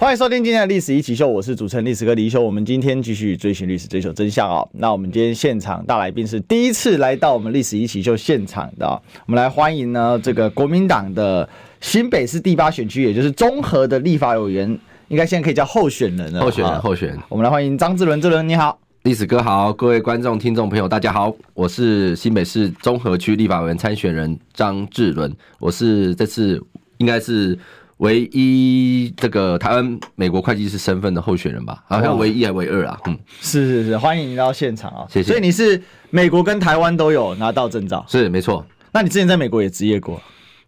欢迎收听今天的历史一起 SHOW，我是主持人历史哥李易修。我们今天继续追寻历史，追求真相哦。那我们今天现场大来宾是第一次来到我们历史一起 SHOW 现场的，我们来欢迎呢这个国民党的新北市第八选区，也就是中和的立法委员，应该现在可以叫候选人了。候选人，候选人。我们来欢迎张志伦，志伦你好，历史哥好，各位观众、听众朋友大家好，我是新北市中和区立法委员参选人张志伦，我是这次应该是。唯一这个台湾美国会计师身份的候选人吧，好像唯一还唯二啊，嗯，是是是，欢迎你到现场啊，谢谢。所以你是美国跟台湾都有拿到证照，是没错。那你之前在美国也执业过？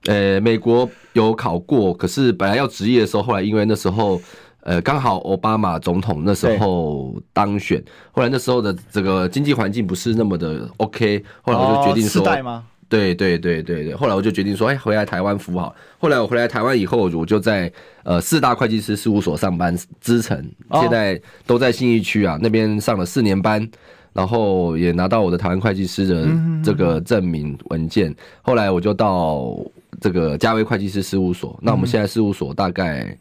呃，美国有考过，可是本来要执业的时候，后来因为那时候呃刚好奥巴马总统那时候当选，后来那时候的这个经济环境不是那么的 OK，后来我就决定说。哦对对对对对，后来我就决定说，哎，回来台湾服务好。后来我回来台湾以后，我就在呃四大会计师事务所上班，资诚，现在都在信义区啊那边上了四年班，然后也拿到我的台湾会计师的这个证明文件。后来我就到这个嘉威会计师事务所，那我们现在事务所大概。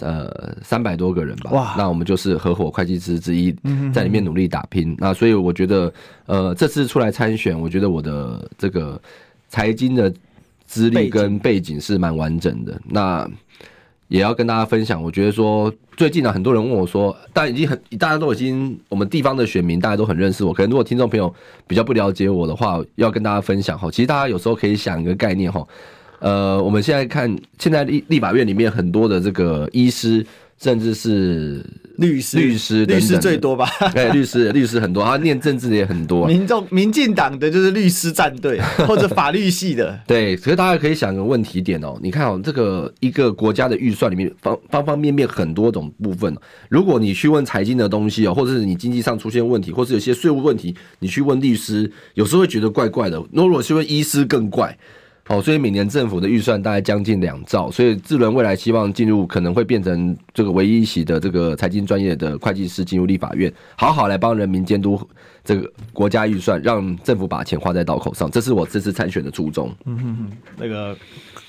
呃，三百多个人吧。哇，那我们就是合伙会计师之一，在里面努力打拼。嗯、那所以我觉得，呃，这次出来参选，我觉得我的这个财经的资历跟背景是蛮完整的。那也要跟大家分享，我觉得说最近呢，很多人问我说，但已经很大家都已经我们地方的选民大家都很认识我。可能如果听众朋友比较不了解我的话，要跟大家分享哈。其实大家有时候可以想一个概念哈。呃，我们现在看，现在立立法院里面很多的这个医师，甚至是律师、律师、律师最多吧？对，律师、律师很多，他念政治的也很多。民众、民进党的就是律师战队，或者法律系的。对，所以大家可以想个问题点哦，你看哦，这个一个国家的预算里面方方方面面很多种部分，如果你去问财经的东西哦，或者是你经济上出现问题，或是有些税务问题，你去问律师，有时候会觉得怪怪的。那如果去问医师更怪。好，所以每年政府的预算大概将近两兆，所以智伦未来希望进入，可能会变成这个唯一一席的这个财经专业的会计师进入立法院，好好来帮人民监督这个国家预算，让政府把钱花在刀口上，这是我这次参选的初衷。嗯哼哼，那个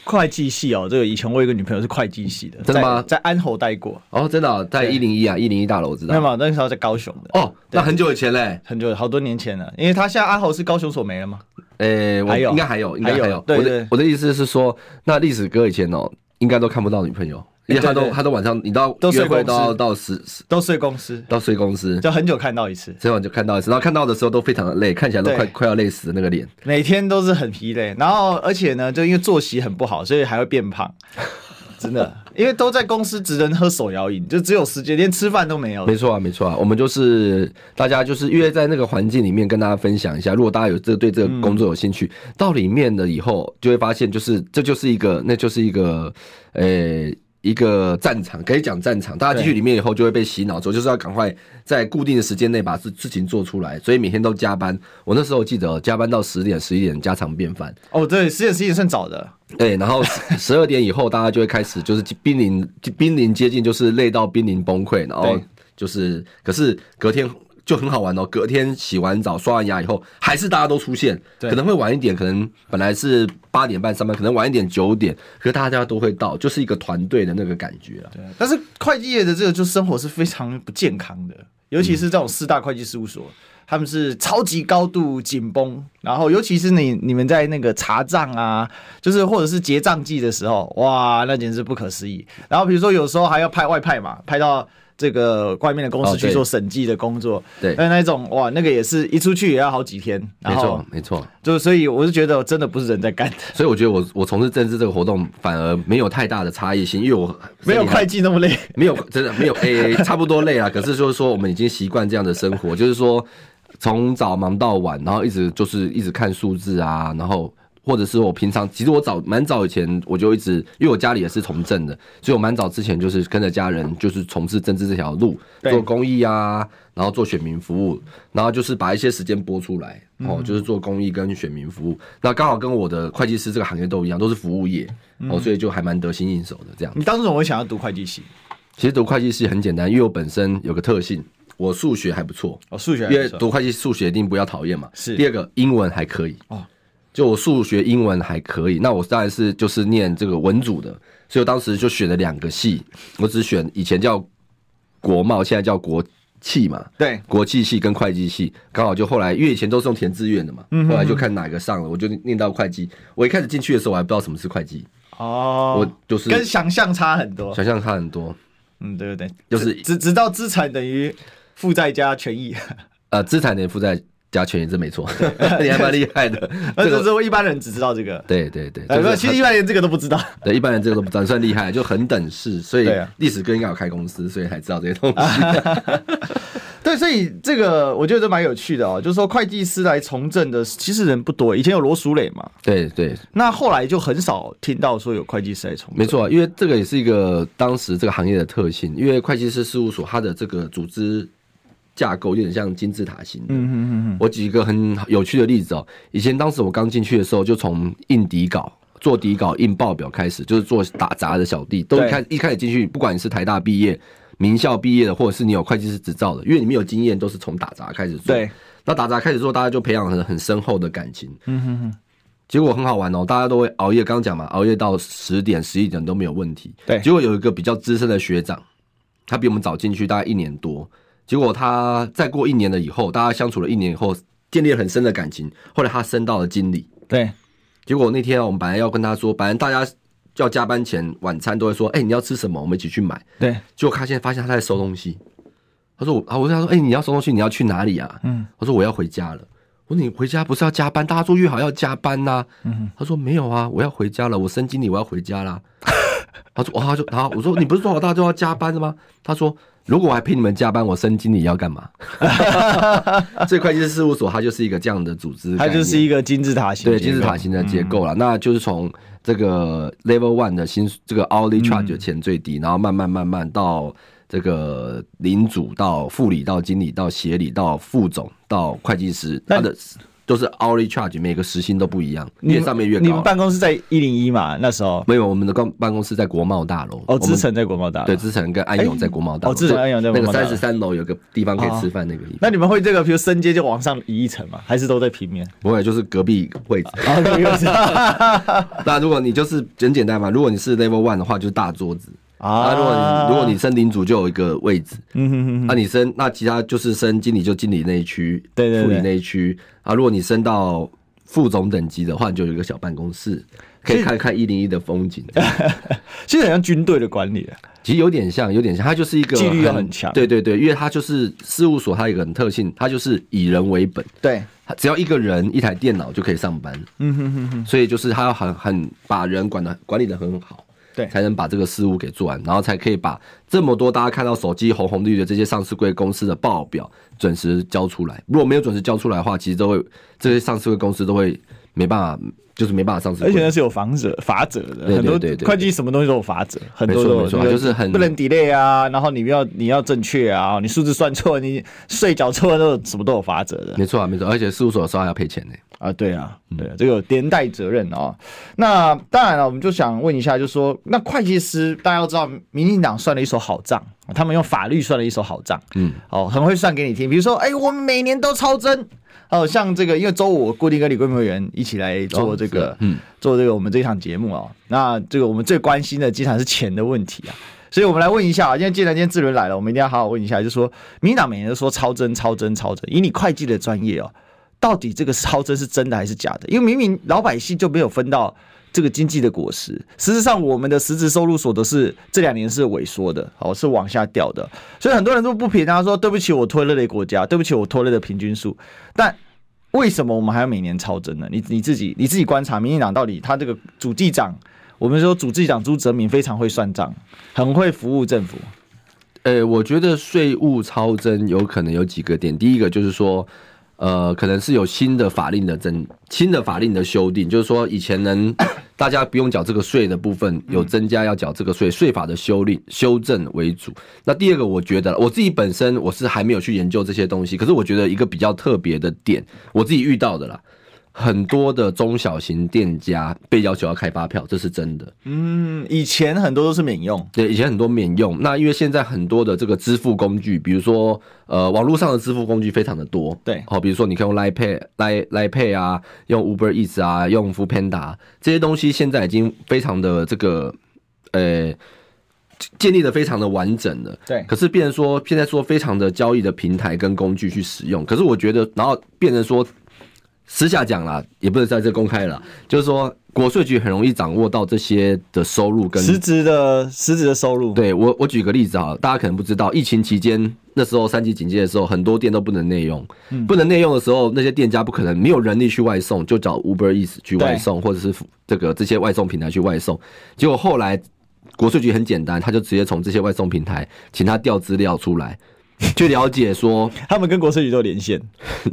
会计系哦，这个以前我有一个女朋友是会计系的，真的吗？在，在安侯待过。哦，真的、哦，在一零一啊，一零一大楼我知道。没有，那时候在高雄的。哦，那很久以前嘞，很久好多年前了，因为他现在安侯是高雄所没了吗？诶、欸，我应该还有，应该还有。还有。对，对，对，我的我的意思是说，那历史哥以前哦，应该都看不到女朋友，因为他都他都晚上，你到都睡会都要到十十，都睡公司，都睡公司，就很久看到一次，这晚就看到一次，然后看到的时候都非常的累，看起来都快快要累死的那个脸，每天都是很疲累，然后而且呢，就因为作息很不好，所以还会变胖。真的，因为都在公司，只能喝手摇饮，就只有时间，连吃饭都没有。没错啊，没错啊，我们就是大家就是约在那个环境里面跟大家分享一下。如果大家有这对这个工作有兴趣，嗯、到里面了以后就会发现，就是这就是一个，那就是一个，呃、欸。一个战场，可以讲战场。大家进去里面以后，就会被洗脑，之后就是要赶快在固定的时间内把事事情做出来，所以每天都加班。我那时候记得加班到十点、十一点，家常便饭。哦，对，十点、十一点算早的。对，然后十二点以后，大家就会开始就是濒临濒临接近，就是累到濒临崩溃，然后就是，可是隔天。就很好玩哦，隔天洗完澡、刷完牙以后，还是大家都出现，可能会晚一点，可能本来是八点半上班，可能晚一点九点，可是大家都会到，就是一个团队的那个感觉啊。对，但是会计业的这个就生活是非常不健康的，尤其是这种四大会计事务所，嗯、他们是超级高度紧绷，然后尤其是你你们在那个查账啊，就是或者是结账季的时候，哇，那简直不可思议。然后比如说有时候还要派外派嘛，派到。这个外面的公司去做审计的工作，对，那那种哇，那个也是一出去也要好几天，没错，没错，就所以我是觉得真的不是人在干的，所以我觉得我我从事政治这个活动反而没有太大的差异性，因为我 没有会计那么累，没有真的没有诶、欸，差不多累啊，可是就是说我们已经习惯这样的生活，就是说从早忙到晚，然后一直就是一直看数字啊，然后。或者是我平常，其实我早蛮早以前我就一直，因为我家里也是从政的，所以我蛮早之前就是跟着家人，就是从事政治这条路，做公益啊，然后做选民服务，然后就是把一些时间拨出来，哦，就是做公益跟选民服务。那刚好跟我的会计师这个行业都一样，都是服务业哦，所以就还蛮得心应手的这样。你当时怎么会想要读会计系？其实读会计系很简单，因为我本身有个特性，我数学还不错哦，数学因为读会计数学一定不要讨厌嘛。是第二个英文还可以哦，就我数学英文还可以，那我当然是就是念这个文组的，所以我当时就选了两个系，我只选以前叫国贸，现在叫国企嘛，对，国际系跟会计系，刚好就后来因为以前都是用填志愿的嘛，后来就看哪个上了，我就念到会计。我一开始进去的时候我还不知道什么是会计哦，我就是跟想象差很多，想象差很多。嗯，对对对，就是只知道资产等于负债加权益，呃，资产等于负债加权益，这没错，你还蛮厉害的。这个是我一般人只知道这个，对对对，呃，其实一般人这个都不知道，对，一般人这个都不知道，算厉害，就很等式，所以历史哥应该有开公司，所以才知道这些东西。对，所以这个我觉得蛮有趣的哦，就是说会计师来从政的其实人不多，以前有罗淑蕾嘛，对对，那后来就很少听到说有会计师来从政。没错，因为这个也是一个当时这个行业的特性，因为会计师事务所它的这个组织架构有点像金字塔型的。嗯嗯嗯。我举一个很有趣的例子哦，以前当时我刚进去的时候，就从印底稿、做底稿、印报表开始，就是做打杂的小弟，都一开一开始进去，不管你是台大毕业。名校毕业的，或者是你有会计师执照的，因为你没有经验，都是从打杂开始做。对，那打杂开始做，大家就培养很很深厚的感情。嗯哼哼。结果很好玩哦，大家都会熬夜，刚刚讲嘛，熬夜到十点、十一点都没有问题。对。结果有一个比较资深的学长，他比我们早进去大概一年多。结果他再过一年了以后，大家相处了一年以后，建立了很深的感情。后来他升到了经理。对。结果那天我们本来要跟他说，本来大家。要加班前晚餐都会说，哎、欸，你要吃什么？我们一起去买。对，结果他现在发现他在收东西。他说我啊，我跟他说，哎、欸，你要收东西，你要去哪里啊？嗯，他说我要回家了。我说你回家不是要加班？大家说约好要加班呐、啊。嗯，他说没有啊，我要回家了。我升经理，我要回家啦。他说，哇，他就好。我说你不是说好大家都要加班的吗？他说。如果我还陪你们加班，我升经理要干嘛？这会计师事务所它就是一个这样的组织，它就是一个金字塔型，对金字塔型的结构了。嗯、那就是从这个 level one 的薪这个 hourly charge 钱最低，嗯、然后慢慢慢慢到这个领主到副理到经理到协理到副总到会计师，他的。都是 hourly charge，每个时薪都不一样，越上面越高。你们办公室在一零一嘛？那时候没有，我们的公办公室在国贸大楼。哦，资诚在国贸大楼。对，资诚跟安永在国贸大楼。哦，资诚安永在。那个三十三楼有个地方可以吃饭，那个地方。那你们会这个，比如升阶就往上移一层吗？还是都在平面？不会，就是隔壁位置。那如果你就是很简单嘛，如果你是 level one 的话，就是大桌子。啊，如果你如果你升领主就有一个位置，嗯哼哼，那你升那其他就是升经理就经理那一区，对对，副理那一区。啊，如果你升到副总等级的话，就有一个小办公室，可以看看一零一的风景。其实很像军队的管理，其实有点像，有点像，它就是一个纪律很强，对对对，因为它就是事务所，它有一个很特性，它就是以人为本，对，只要一个人一台电脑就可以上班，嗯哼哼哼，所以就是他要很很把人管的管理的很好。对，才能把这个事务给做完，然后才可以把这么多大家看到手机红红绿绿的这些上市贵公司的报表准时交出来。如果没有准时交出来的话，其实都会这些上市柜公司都会没办法，就是没办法上市。而且那是有法则法则的，很多会计什么东西都有法则，很多都有，就是很不能 delay 啊，然后你要你要正确啊，你数字算错，你税缴错都什么都有法则的。没错啊，没错，而且事务所的时候还要赔钱呢。啊，对啊，对啊，这个有连带责任哦。那当然了，我们就想问一下，就是说，那会计师大家要知道，民进党算了一手好账，他们用法律算了一手好账，嗯，哦，很会算给你听。比如说，哎，我们每年都超增，哦，像这个，因为周五我固定跟李贵美委员一起来做这个，嗯，做这个我们这场节目哦。那这个我们最关心的，经常是钱的问题啊。所以我们来问一下啊，今天既然今天志伦来了，我们一定要好好问一下，就是说，民进党每年都说超增、超增、超增，以你会计的专业哦。到底这个超增是真的还是假的？因为明明老百姓就没有分到这个经济的果实。事实上，我们的实质收入所得是这两年是萎缩的，哦，是往下掉的。所以很多人都不平他，说对不起，我拖累了国家，对不起，我拖累了平均数。但为什么我们还要每年超增呢？你你自己你自己观察，民进党到底他这个主计长，我们说主计长朱泽民非常会算账，很会服务政府。呃，我觉得税务超增有可能有几个点，第一个就是说。呃，可能是有新的法令的增，新的法令的修订，就是说以前能大家不用缴这个税的部分，有增加要缴这个税，税法的修订修正为主。那第二个，我觉得我自己本身我是还没有去研究这些东西，可是我觉得一个比较特别的点，我自己遇到的啦。很多的中小型店家被要求要开发票，这是真的。嗯，以前很多都是免用。对，以前很多免用。那因为现在很多的这个支付工具，比如说呃，网络上的支付工具非常的多。对，好，比如说你可以用 Line Pay、Line Line Pay 啊，用 Uber Eats 啊，用 Foodpanda 这些东西，现在已经非常的这个呃建立的非常的完整了。对。可是变成说现在说非常的交易的平台跟工具去使用，可是我觉得，然后变成说。私下讲啦，也不能在这公开了。就是说，国税局很容易掌握到这些的收入跟实质的实质的收入。对，我，我举个例子啊，大家可能不知道，疫情期间那时候三级警戒的时候，很多店都不能内用。不能内用的时候，那些店家不可能没有人力去外送，就找 Uber Eats 去外送，或者是这个这些外送平台去外送。结果后来国税局很简单，他就直接从这些外送平台请他调资料出来。去了解说，他们跟国税局都有连线，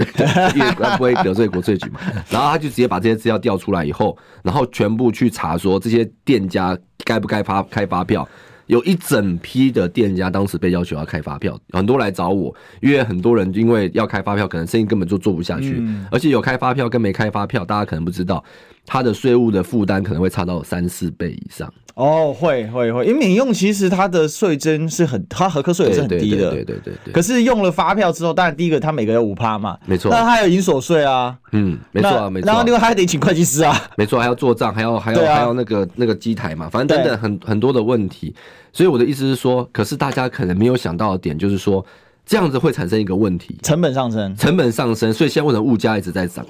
因为不会得罪国税局嘛。然后他就直接把这些资料调出来以后，然后全部去查说这些店家该不该发开发票。有一整批的店家当时被要求要开发票，很多来找我，因为很多人因为要开发票，可能生意根本就做不下去，而且有开发票跟没开发票，大家可能不知道，他的税务的负担可能会差到三四倍以上。哦，会会会，因为民用其实它的税征是很，它核课税也是很低的，对对对对对。可是用了发票之后，当然第一个它每个有五趴嘛，没错。那还有营所税啊，嗯，没错啊，没错。然后另外还得请会计师啊，没错，还要做账，还要还要还要那个那个机台嘛，反正等等很很多的问题。所以我的意思是说，可是大家可能没有想到的点就是说，这样子会产生一个问题，成本上升，成本上升，所以现在为什么物价一直在涨？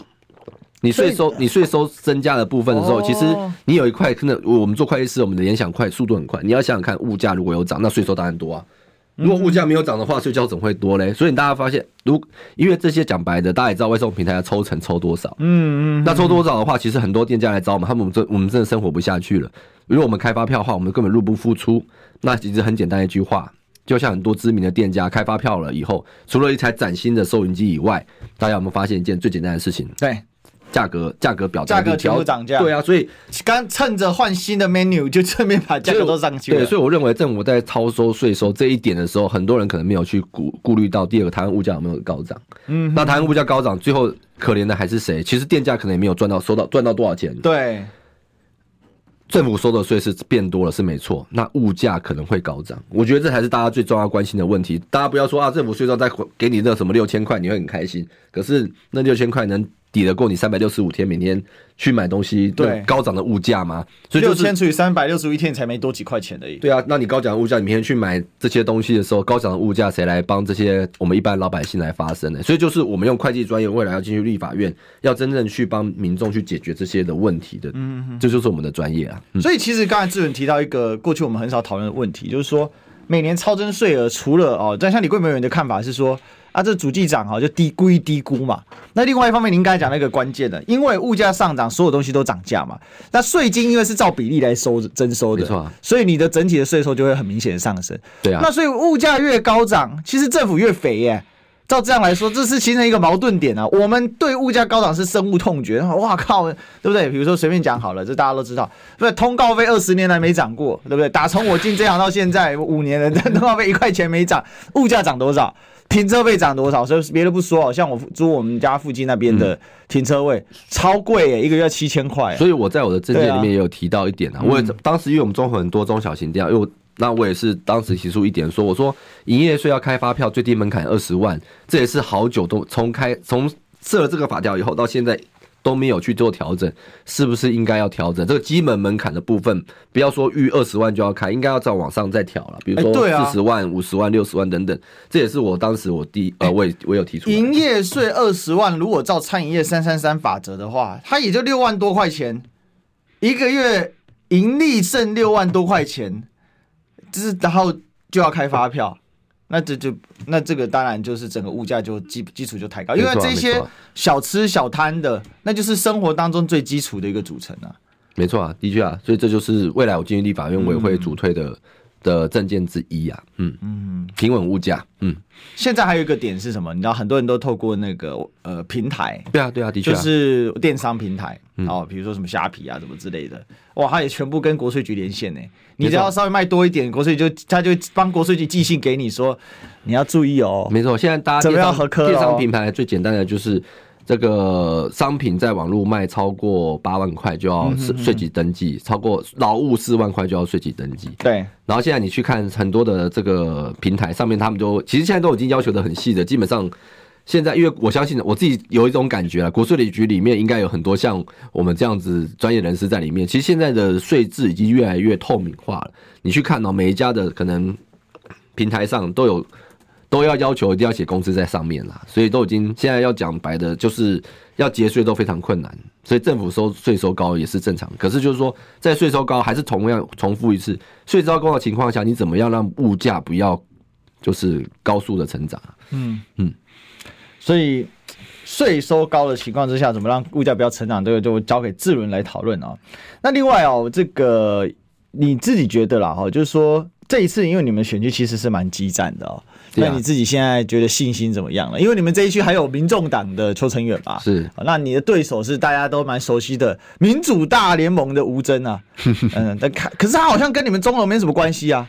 你税收你税收增加的部分的时候，其实你有一块可能我们做会计师，我们的联想快，速度很快。你要想想看，物价如果有涨，那税收当然多啊。如果物价没有涨的话，税收怎么会多嘞？所以大家发现，如因为这些讲白的，大家也知道外送平台要抽成抽多少，嗯嗯，那抽多少的话，其实很多店家来找我们，他们这我们真的生活不下去了。如果我们开发票的话，我们根本入不敷出。那其实很简单一句话，就像很多知名的店家开发票了以后，除了一台崭新的收银机以外，大家有没有发现一件最简单的事情？对。价格价格表价格全部涨价，对啊，所以刚趁着换新的 menu 就顺便把价格都上去了。对，所以我认为政府在超收税收这一点的时候，很多人可能没有去顾顾虑到第二个台湾物价有没有高涨。嗯，那台湾物价高涨，最后可怜的还是谁？其实店家可能也没有赚到收到赚到多少钱。对，政府收的税是变多了是没错，那物价可能会高涨。我觉得这才是大家最重要关心的问题。大家不要说啊，政府税收再给你那什么六千块，你会很开心。可是那六千块能抵得过你三百六十五天每天去买东西对高涨的物价吗？所以六千除以三百六十五一天才没多几块钱而已。对啊，那你高涨的物价，你每天去买这些东西的时候，高涨的物价谁来帮这些我们一般老百姓来发声呢？所以就是我们用会计专业，未来要进去立法院，要真正去帮民众去解决这些的问题的，嗯，这就是我们的专业啊。所以其实刚才志远提到一个过去我们很少讨论的问题，就是说每年超征税额，除了哦，但像李贵美人的看法是说。啊，这主计长哈就低估一低估嘛。那另外一方面，您刚才讲那个关键的，因为物价上涨，所有东西都涨价嘛。那税金因为是照比例来收征收的，没错，所以你的整体的税收就会很明显的上升。对啊。那所以物价越高涨，其实政府越肥耶。照这样来说，这是形成一个矛盾点啊。我们对物价高涨是深恶痛绝，哇靠，对不对？比如说随便讲好了，这大家都知道，不是通告费二十年来没涨过，对不对？打从我进这行到现在五年了，通告费一块钱没涨，物价涨多少？停车费涨多少？所以别的不说，像我租我们家附近那边的停车位、嗯、超贵耶，一个月七千块。所以我在我的证件里面也有提到一点啊，啊我也当时因为我们中和很多中小型店，因为我那我也是当时提出一点说，我说营业税要开发票最低门槛二十万，这也是好久都从开从设了这个法条以后到现在。都没有去做调整，是不是应该要调整这个基本门槛的部分？不要说预二十万就要开，应该要再往上再调了。比如说四十万、五十万、六十万等等，这也是我当时我第呃，我也我有提出。营业税二十万，如果照餐饮业三三三法则的话，它也就六万多块钱，一个月盈利剩六万多块钱，就是然后就要开发票。那这就那这个当然就是整个物价就基基础就抬高，因为这些小吃小摊的，那就是生活当中最基础的一个组成啊。没错啊，的确啊，所以这就是未来我进入立法院委会主推的的证件之一啊，嗯嗯，平稳物价，嗯，现在还有一个点是什么？你知道很多人都透过那个呃平台，对啊对啊，的确、啊、就是电商平台，哦，比如说什么虾皮啊什么之类的，哇，他也全部跟国税局连线呢。你只要稍微卖多一点，国税就他就帮国税局寄信给你说，你要注意哦。没错，现在大家怎么样合科？电商平台最简单的就是。这个商品在网络卖超过八万块就要税税籍登记，超过劳务四万块就要税籍登记。对，然后现在你去看很多的这个平台上面，他们都其实现在都已经要求的很细的，基本上现在因为我相信我自己有一种感觉啊，国税局里面应该有很多像我们这样子专业人士在里面。其实现在的税制已经越来越透明化了，你去看哦，每一家的可能平台上都有。都要要求一定要写工资在上面啦，所以都已经现在要讲白的，就是要节税都非常困难，所以政府收税收高也是正常。可是就是说，在税收高还是同样重复一次，税收高的情况下，你怎么样让物价不要就是高速的成长？嗯嗯，所以税收高的情况之下，怎么让物价不要成长，这个就交给智伦来讨论啊。那另外哦，这个你自己觉得啦哈，就是说这一次因为你们选举其实是蛮激战的哦。那你自己现在觉得信心怎么样了？因为你们这一区还有民众党的邱成远吧？是，那你的对手是大家都蛮熟悉的民主大联盟的吴峥啊。嗯，但看，可是他好像跟你们中和没什么关系啊。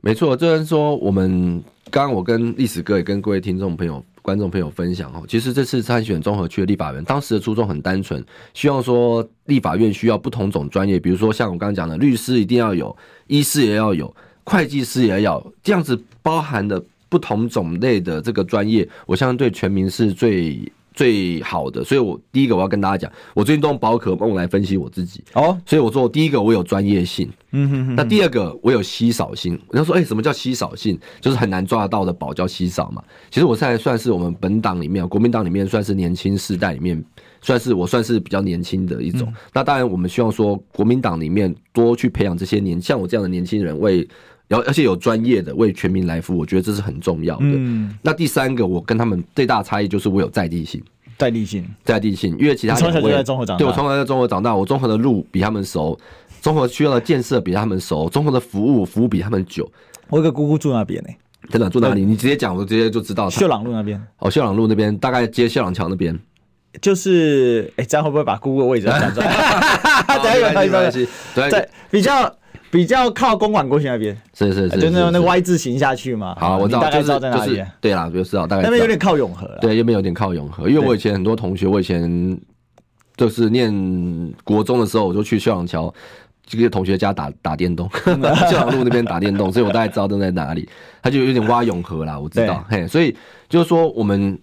没错，就是说我们刚刚我跟历史哥也跟各位听众朋友、观众朋友分享哦，其实这次参选综合区的立法院，当时的初衷很单纯，希望说立法院需要不同种专业，比如说像我刚刚讲的律师一定要有，医师也要有，会计师也要，这样子包含的。不同种类的这个专业，我相信对全民是最最好的。所以，我第一个我要跟大家讲，我最近都用宝可梦来分析我自己。哦，所以我说，第一个我有专业性，嗯哼哼。那第二个我有稀少性。人家说，哎，什么叫稀少性？就是很难抓得到的宝叫稀少嘛。其实我现在算是我们本党里面，国民党里面算是年轻世代里面，算是我算是比较年轻的一种。那当然，我们希望说国民党里面多去培养这些年像我这样的年轻人为。然后，而且有专业的为全民来服务，我觉得这是很重要的。嗯，那第三个，我跟他们最大差异就是我有在地性，在地性，在地性。因为其他从小就在中和长大，对，我从小在中和长大，我中和的路比他们熟，中和需要的建设比他们熟，中和的服务服务比他们久。我有个姑姑住那边呢，真的住哪里？你直接讲，我直接就知道。秀朗路那边，哦，秀朗路那边大概接秀朗桥那边，就是哎，这样会不会把姑姑的位置讲出来？没关系，没关系，对，比较。比较靠公馆过去那边，是是是，就那种那个 Y 字形下去嘛。好，我知道，大概知道在哪里。对啦，就知道大概。那边有点靠永和了。对，那边有点靠永和，因为我以前很多同学，我以前就是念国中的时候，我就去秀朗桥这个同学家打打电动，秀朗路那边打电动，所以我大概知道都在哪里。他就有点挖永和啦，我知道。嘿，所以就是说我们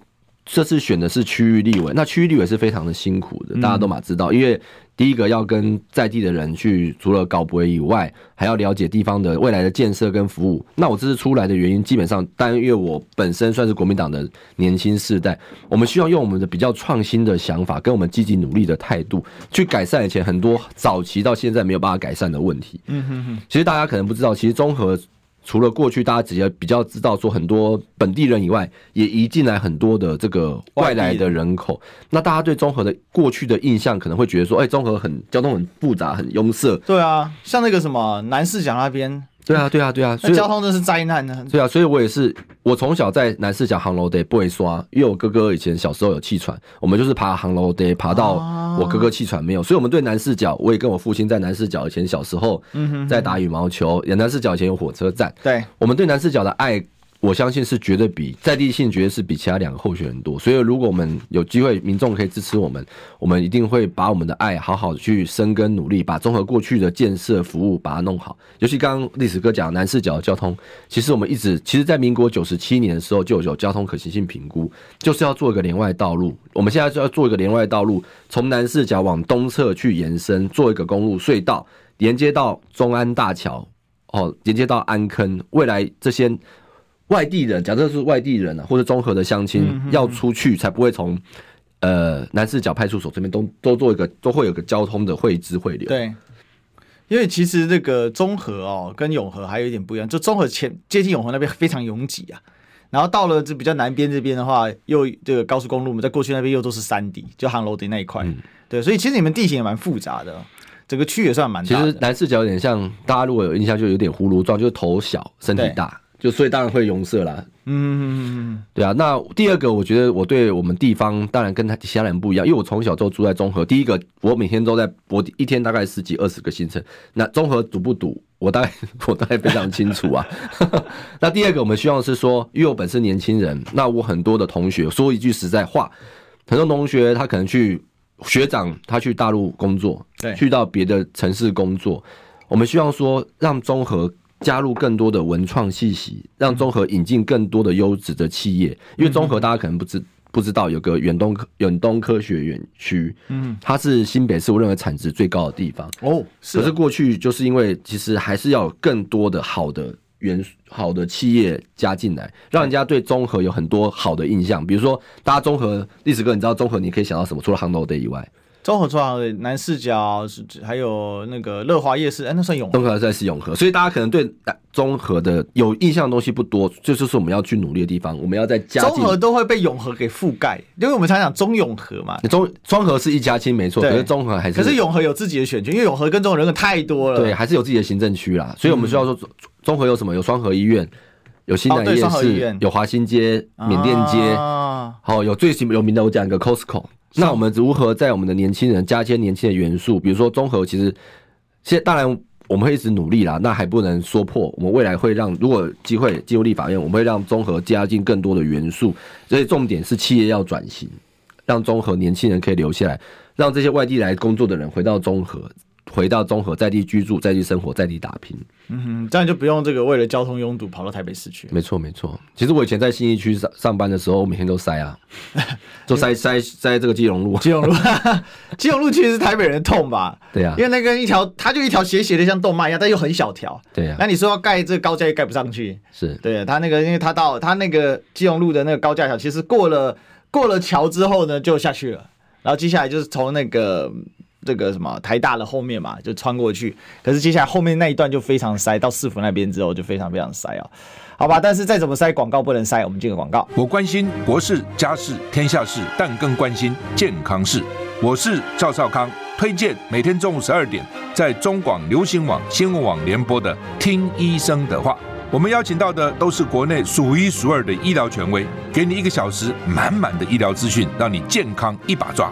这次选的是区域立委，那区域立委是非常的辛苦的，大家都嘛知道，因为。第一个要跟在地的人去，除了搞博以外，还要了解地方的未来的建设跟服务。那我这次出来的原因，基本上，但因为我本身算是国民党的年轻世代，我们需要用我们的比较创新的想法，跟我们积极努力的态度，去改善以前很多早期到现在没有办法改善的问题。嗯哼哼。其实大家可能不知道，其实中和。除了过去大家直接比较知道说很多本地人以外，也移进来很多的这个外来的人口。那大家对综合的过去的印象可能会觉得说，哎，综合很交通很复杂，很拥塞。对啊，像那个什么南市角那边。对啊，对啊，对啊，所以交通真是灾难呢。对啊，所以我也是，我从小在南四角航楼得不会刷，因为我哥哥以前小时候有气喘，我们就是爬航楼得爬到我哥哥气喘没有，所以我们对南四角，我也跟我父亲在南四角以前小时候在打羽毛球，也南四角以前有火车站，对，我们对南四角的爱。我相信是绝对比在地性，绝对是比其他两个候选人多。所以，如果我们有机会，民众可以支持我们，我们一定会把我们的爱好好的去深耕努力，把综合过去的建设服务把它弄好。尤其刚刚历史哥讲南势角的交通，其实我们一直其实，在民国九十七年的时候就有交通可行性评估，就是要做一个连外道路。我们现在就要做一个连外道路，从南势角往东侧去延伸，做一个公路隧道，连接到中安大桥，哦，连接到安坑，未来这些。外地人，假设是外地人啊，或者综合的相亲要出去，才不会从呃南势角派出所这边都都做一个，都会有个交通的汇知汇流。对，因为其实这个综合哦，跟永和还有一点不一样，就综合前接近永和那边非常拥挤啊，然后到了这比较南边这边的话，又这个高速公路，我们在过去那边又都是山底，就航楼的那一块。嗯、对，所以其实你们地形也蛮复杂的。整个区也算蛮大。其实南四角有点像大家如果有印象，就有点葫芦状，就是头小身体大，就所以当然会拥塞啦。嗯对啊。那第二个，我觉得我对我们地方当然跟他其他人不一样，因为我从小就住在中和。第一个，我每天都在，我一天大概十几二十个行程。那中和堵不堵？我大概我大概非常清楚啊。那第二个，我们希望是说，因为我本身年轻人，那我很多的同学说一句实在话，很多同学他可能去学长，他去大陆工作，对，去到别的城市工作。我们希望说，让中和。加入更多的文创气息，让综合引进更多的优质的企业。因为综合大家可能不知不知道，有个远东远东科学园区，嗯，它是新北市我认为产值最高的地方哦。可是过去就是因为其实还是要有更多的好的元好的企业加进来，让人家对综合有很多好的印象。比如说，大家综合历史哥，你知道综合你可以想到什么？除了 Honda Day 以外。中和创的南视角是指还有那个乐华夜市，哎，那算永和。中和在是永和，所以大家可能对中和的有印象的东西不多，这就是我们要去努力的地方。我们要在加中和都会被永和给覆盖，因为我们常讲中永和嘛。中中和是一家亲没错，可是中和还是可是永和有自己的选区，因为永和跟中和人口太多了，对，还是有自己的行政区啦。所以我们需要说中和有什么？有双河医院，有新南夜市，哦、有华新街、缅甸街，好、哦，有最有名的我讲一个 Costco。那我们如何在我们的年轻人加一些年轻的元素？比如说综合，其实现当然我们会一直努力啦，那还不能说破。我们未来会让，如果机会进入立法院，我们会让综合加进更多的元素。所以重点是企业要转型，让综合年轻人可以留下来，让这些外地来工作的人回到综合。回到综合，在地居住，在地生活，在地打拼。嗯哼，这样就不用这个为了交通拥堵跑到台北市去。没错，没错。其实我以前在信义区上上班的时候，我每天都塞啊，都塞塞塞这个基隆路。基隆路，基隆路其实是台北人的痛吧？对呀、啊，因为那个一条，它就一条斜斜的，像动脉一样，但又很小条。对呀、啊。那你说要盖这个高架又盖不上去。是。对，它那个，因为它到它那个基隆路的那个高架桥，其实过了过了桥之后呢，就下去了。然后接下来就是从那个。这个什么台大的后面嘛，就穿过去。可是接下来后面那一段就非常塞，到市府那边之后就非常非常塞啊。好吧，但是再怎么塞，广告不能塞。我们进个广告。我关心国事、家事、天下事，但更关心健康事。我是赵少康，推荐每天中午十二点在中广流行网新闻网联播的《听医生的话》。我们邀请到的都是国内数一数二的医疗权威，给你一个小时满满的医疗资讯，让你健康一把抓。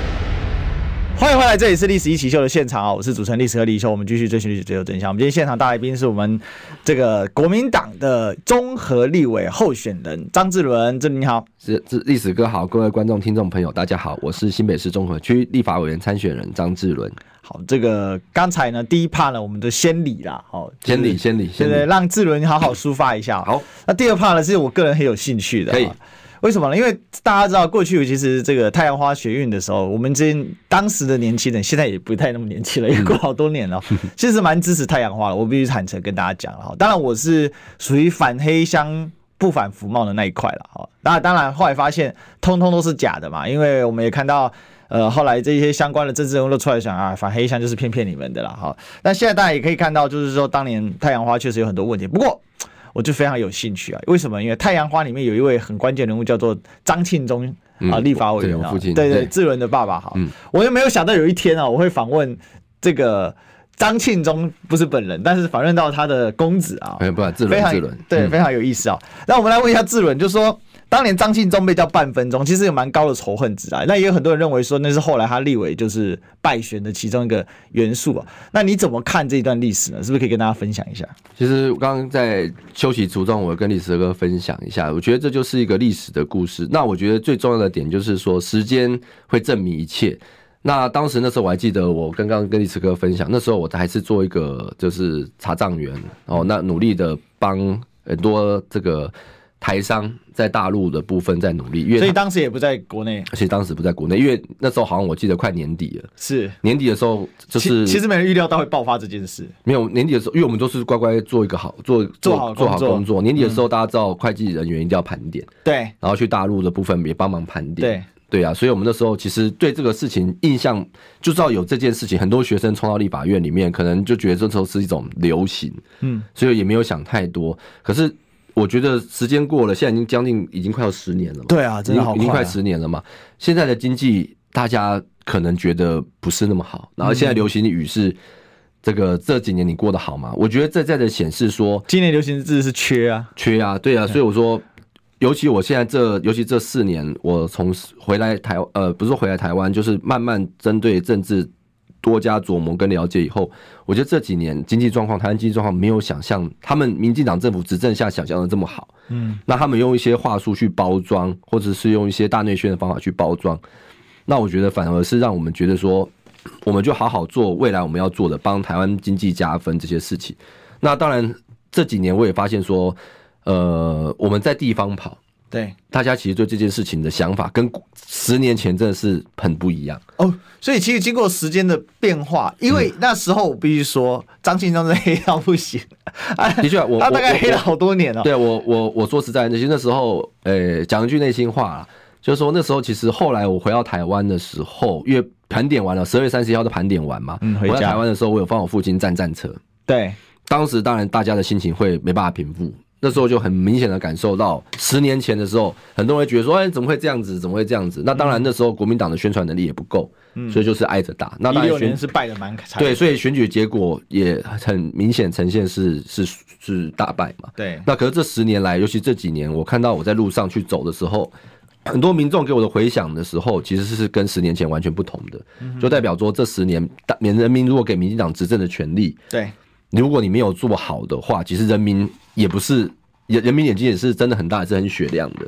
欢迎回来，这里是历史一起秀的现场啊！我是主持人历史和李易修，我们继续追寻历史，追求真相。我们今天现场大来宾是我们这个国民党的综合立委候选人张志伦，志伦你好，是历史哥好，各位观众听众朋友大家好，我是新北市综合区立法委员参选人张志伦。好，这个刚才呢第一 part 呢，我们的先礼啦，好，先礼先礼，对对，让志伦好好抒发一下。好，那第二 part 呢是我个人很有兴趣的，可以。为什么呢？因为大家知道，过去其实这个太阳花学运的时候，我们这当时的年轻人，现在也不太那么年轻了，也过好多年了，其实蛮支持太阳花的。我必须坦诚跟大家讲了哈。当然，我是属于反黑箱不反服贸的那一块了哈。当然，当然后来发现，通通都是假的嘛。因为我们也看到，呃，后来这些相关的政治人物都出来讲啊，反黑箱就是骗骗你们的了哈。那现在大家也可以看到，就是说当年太阳花确实有很多问题，不过。我就非常有兴趣啊！为什么？因为太阳花里面有一位很关键人物，叫做张庆忠啊，立法委员啊，对对，志伦的爸爸哈。我又没有想到有一天啊，我会访问这个张庆忠，不是本人，但是访问到他的公子啊，没有办法，智伦，志伦，对，非常有意思啊。那我们来问一下志伦，就说。当年张庆忠被叫半分钟，其实有蛮高的仇恨值啊。那也有很多人认为说，那是后来他立委就是败选的其中一个元素啊。那你怎么看这一段历史呢？是不是可以跟大家分享一下？其实我刚刚在休息途中，我跟历史哥分享一下，我觉得这就是一个历史的故事。那我觉得最重要的点就是说，时间会证明一切。那当时那时候我还记得，我刚刚跟历史哥分享，那时候我还是做一个就是查账员哦，那努力的帮很多这个。台商在大陆的部分在努力，因为所以当时也不在国内，而且当时不在国内，因为那时候好像我记得快年底了，是。年底的时候就是其实没人预料到会爆发这件事，没有年底的时候，因为我们都是乖乖做一个好做做好做好工作，年底的时候大家知道会计人员一定要盘点，对，然后去大陆的部分也帮忙盘点，对。对啊，所以我们那时候其实对这个事情印象就知道有这件事情，很多学生冲到立法院里面，可能就觉得这时候是一种流行，嗯，所以也没有想太多，可是。我觉得时间过了，现在已经将近，已经快要十年了嘛。对啊，真的好快啊，已经快十年了嘛。现在的经济，大家可能觉得不是那么好。然后现在流行语是这个这几年你过得好吗？我觉得这在的显示说，今年流行的字是缺啊，缺啊，对啊。所以我说，尤其我现在这，尤其这四年，我从回来台呃，不是回来台湾，就是慢慢针对政治。多加琢磨跟了解以后，我觉得这几年经济状况，台湾经济状况没有想象他们民进党政府执政下想象的这么好。嗯，那他们用一些话术去包装，或者是用一些大内宣的方法去包装，那我觉得反而是让我们觉得说，我们就好好做未来我们要做的，帮台湾经济加分这些事情。那当然这几年我也发现说，呃，我们在地方跑。对，大家其实对这件事情的想法跟十年前真的是很不一样哦。所以其实经过时间的变化，因为那时候我必须说张庆忠是黑到不行，的确，我他大概黑了好多年了。对我，我我说实在的，其实那时候，呃，讲一句内心话啦，就是说那时候其实后来我回到台湾的时候，因为盘点完了，十二月三十一号的盘点完嘛，嗯，回到台湾的时候，我有帮我父亲站战车。对，当时当然大家的心情会没办法平复。那时候就很明显的感受到，十年前的时候，很多人会觉得说，哎，怎么会这样子？怎么会这样子？那当然，那时候国民党的宣传能力也不够，所以就是挨着打。那当然，选是败的蛮惨。对，所以选举结果也很明显呈现是是是大败嘛。对。那可是这十年来，尤其这几年，我看到我在路上去走的时候，很多民众给我的回响的时候，其实是跟十年前完全不同的，就代表说这十年，免人民如果给民进党执政的权利，对。如果你没有做好的话，其实人民也不是，人人民眼睛也是真的很大，也是很雪亮的。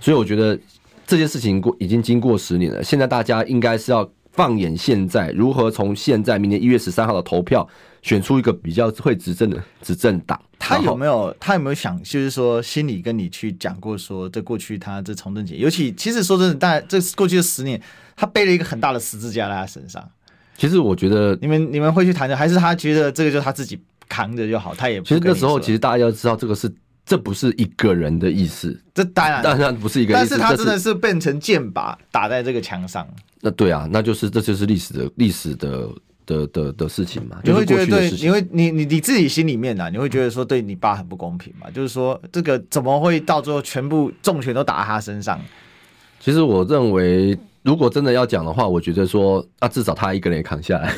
所以我觉得这件事情过已经经过十年了，现在大家应该是要放眼现在，如何从现在明年一月十三号的投票选出一个比较会执政的执政党。他有没有他有没有想，就是说心里跟你去讲过说，这过去他这从政节，尤其其实说真的，大这过去的十年，他背了一个很大的十字架在他身上。其实我觉得，你们你们会去谈的，还是他觉得这个就是他自己扛着就好，他也不。其实那时候，其实大家要知道，这个是这不是一个人的意思，这当然当然不是一个人，但是他真的是变成箭靶打在这个墙上。那对啊，那就是这就是历史的历史的的的的事情嘛。你会觉得对，你会你你你自己心里面啊，你会觉得说对你爸很不公平嘛？就是说这个怎么会到最后全部重拳都打在他身上？其实我认为。如果真的要讲的话，我觉得说啊，至少他一个人也扛下来。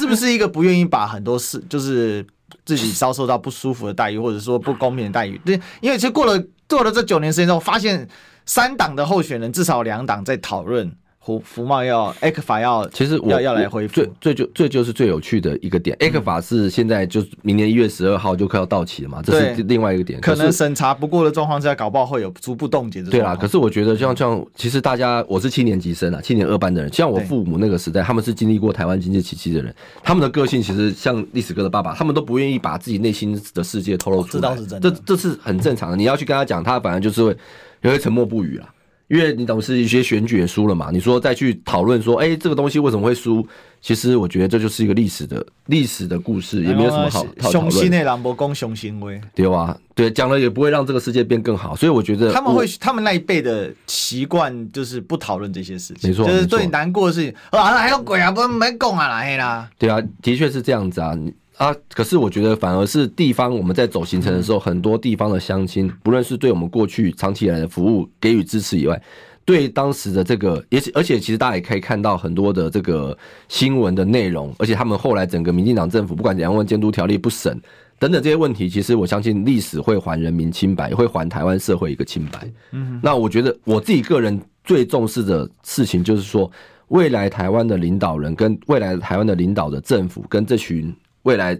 是不是一个不愿意把很多事，就是自己遭受到不舒服的待遇，或者说不公平的待遇？对，因为其实过了过了这九年时间之后，发现三党的候选人至少两党在讨论。服服贸要 ECFA 要，其实我要要来恢复，最最就这就是最有趣的一个点。ECFA 是现在就明年一月十二号就快要到期了嘛，这是另外一个点。可能审查不过的状况下，搞不好会有逐步冻结的。对啦，可是我觉得像像，其实大家我是七年级生啊，七年二班的人，像我父母那个时代，他们是经历过台湾经济奇迹的人，他们的个性其实像历史哥的爸爸，他们都不愿意把自己内心的世界透露出来。这这这是很正常的。你要去跟他讲，他反而就是会也会沉默不语啦。因为你懂是一些选举也输了嘛，你说再去讨论说，哎，这个东西为什么会输？其实我觉得这就是一个历史的历史的故事，也没有什么好讨论。雄心的兰博公雄心威，对吧？对，讲了也不会让这个世界变更好，所以我觉得他们会，他们那一辈的习惯就是不讨论这些事情，没错，就是最难过的事情啊，还有鬼啊，不没讲啊，来啦。对啊，的确是这样子啊。啊！可是我觉得反而是地方，我们在走行程的时候，很多地方的乡亲，不论是对我们过去长期以来的服务给予支持以外，对当时的这个，也而且其实大家也可以看到很多的这个新闻的内容，而且他们后来整个民进党政府，不管怎样问监督条例不审等等这些问题，其实我相信历史会还人民清白，也会还台湾社会一个清白。嗯，那我觉得我自己个人最重视的事情，就是说未来台湾的领导人跟未来台湾的领导的政府跟这群。未来，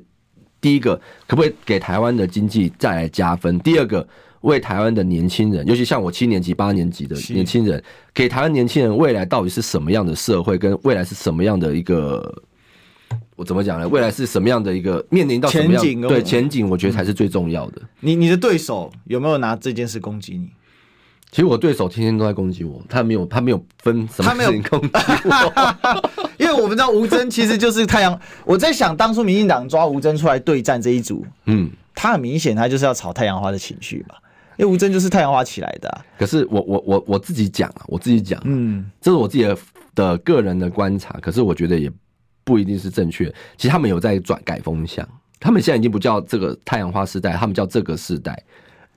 第一个可不可以给台湾的经济再来加分？第二个，为台湾的年轻人，尤其像我七年级、八年级的年轻人，给台湾年轻人未来到底是什么样的社会，跟未来是什么样的一个？我怎么讲呢？未来是什么样的一个面临到什么样前景？对前景，我觉得才是最重要的。你你的对手有没有拿这件事攻击你？其实我对手天天都在攻击我，他没有他没有分什么事情攻击我，因为我们知道吴峥其实就是太阳。我在想，当初民进党抓吴峥出来对战这一组，嗯，他很明显他就是要炒太阳花的情绪嘛？因为吴峥就是太阳花起来的、啊。可是我我我我自己讲啊，我自己讲，嗯，这是我自己的的个人的观察，可是我觉得也不一定是正确。其实他们有在转改风向，他们现在已经不叫这个太阳花时代，他们叫这个时代。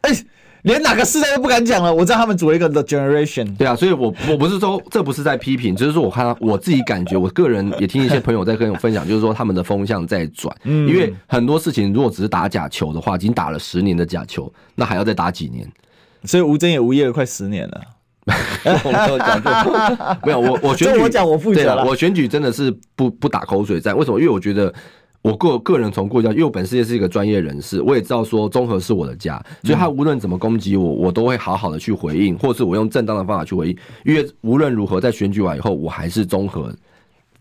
哎、欸。连哪个世代都不敢讲了，我知道他们组了一个 The Generation。对啊，所以我我不是说这不是在批评，只、就是说我看到我自己感觉，我个人也听一些朋友在跟我分享，就是说他们的风向在转。嗯，因为很多事情如果只是打假球的话，已经打了十年的假球，那还要再打几年？所以吴峥也无业了快十年了。我没有讲没有我我选举我讲我负责了，我选举真的是不不打口水战。为什么？因为我觉得。我个个人从过去，因为我本身也是一个专业人士，我也知道说综合是我的家，所以他无论怎么攻击我，我都会好好的去回应，或是我用正当的方法去回应。因为无论如何，在选举完以后，我还是综合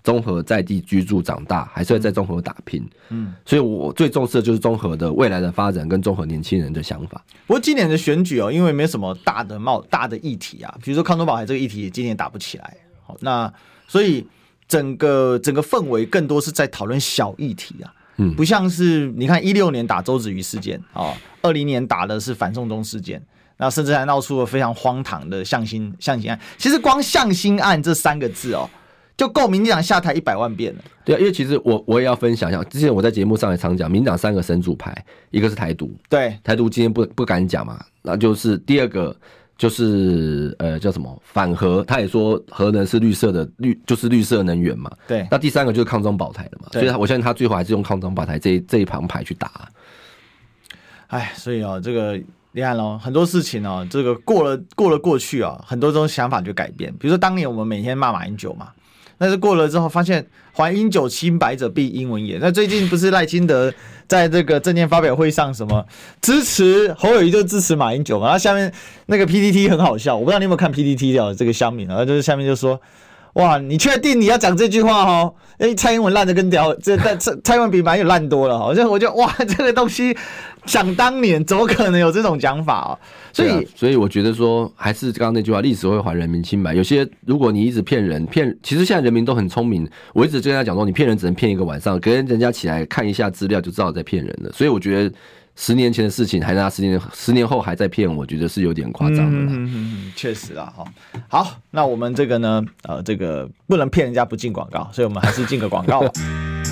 综合在地居住长大，还是会在综合打拼。嗯，所以我最重视的就是综合的未来的发展跟综合年轻人的想法。不过今年的选举哦，因为没什么大的冒大的议题啊，比如说康中保台这个议题，今年打不起来。好，那所以。整个整个氛围更多是在讨论小议题啊，嗯，不像是你看一六年打周子瑜事件啊，二零年打的是反送中事件，那甚至还闹出了非常荒唐的向心向心案。其实光向心案这三个字哦，就够民进党下台一百万遍了。对啊，因为其实我我也要分享一下，之前我在节目上也常讲，民进党三个神主牌，一个是台独，对，台独今天不不敢讲嘛，那就是第二个。就是呃叫什么反核，他也说核能是绿色的绿，就是绿色能源嘛。对。那第三个就是抗中保台的嘛。所以我相信他最后还是用抗中保台这一这一盘牌去打。哎，所以哦，这个你看喽，很多事情哦，这个过了过了过去啊，很多这种想法就改变。比如说当年我们每天骂马英九嘛。但是过了之后，发现怀英九亲白者必英文也。那最近不是赖清德在这个政见发表会上什么支持侯友宜就支持马英九嘛？然后下面那个 PPT 很好笑，我不知道你有没有看 PTT 的这个乡民，然后就是下面就说：哇，你确定你要讲这句话哦？哎，蔡英文烂的跟屌，这但蔡蔡英文比马英烂多了哈。就我就哇，这个东西想当年怎么可能有这种讲法哦？所以、啊，所以我觉得说，还是刚刚那句话，历史会还人民清白。有些如果你一直骗人，骗，其实现在人民都很聪明。我一直跟他讲说，你骗人只能骗一个晚上，隔天人家起来看一下资料就知道在骗人了。所以我觉得十年前的事情还拿十年，十年后还在骗，我觉得是有点夸张的。嗯 嗯嗯，确实啊，哈。好，那我们这个呢，呃，这个不能骗人家不进广告，所以我们还是进个广告吧。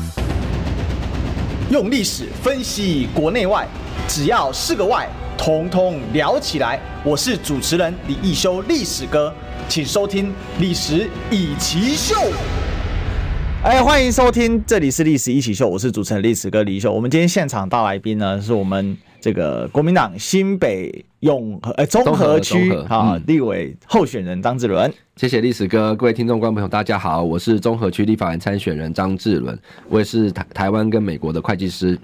用历史分析国内外，只要是个“外”。通通聊起来！我是主持人李一修，历史哥，请收听《历史一奇秀》。哎，欢迎收听，这里是《历史一起秀》，我是主持人历史哥李一修。我们今天现场大来宾呢，是我们这个国民党新北永和呃中和区啊立委候选人张志伦。谢谢历史哥，各位听众观众朋友，大家好，我是中和区立法院参选人张志伦，我也是台台湾跟美国的会计师。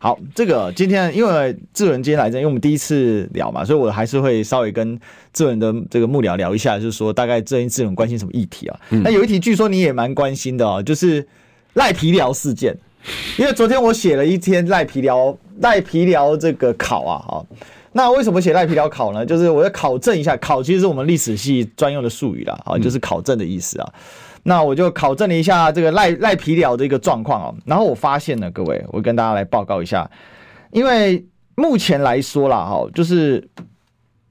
好，这个今天因为志伦今天来这，因为我们第一次聊嘛，所以我还是会稍微跟志伦的这个幕僚聊一下，就是说大概最近志伦关心什么议题啊？那、嗯、有一题据说你也蛮关心的哦，就是赖皮聊事件。因为昨天我写了一天赖皮寮赖皮寮这个考啊，哈，那为什么写赖皮寮考呢？就是我要考证一下，考其实是我们历史系专用的术语啦，啊，就是考证的意思啊。那我就考证了一下这个赖赖皮寮的一个状况哦，然后我发现呢，各位，我跟大家来报告一下，因为目前来说啦，哈，就是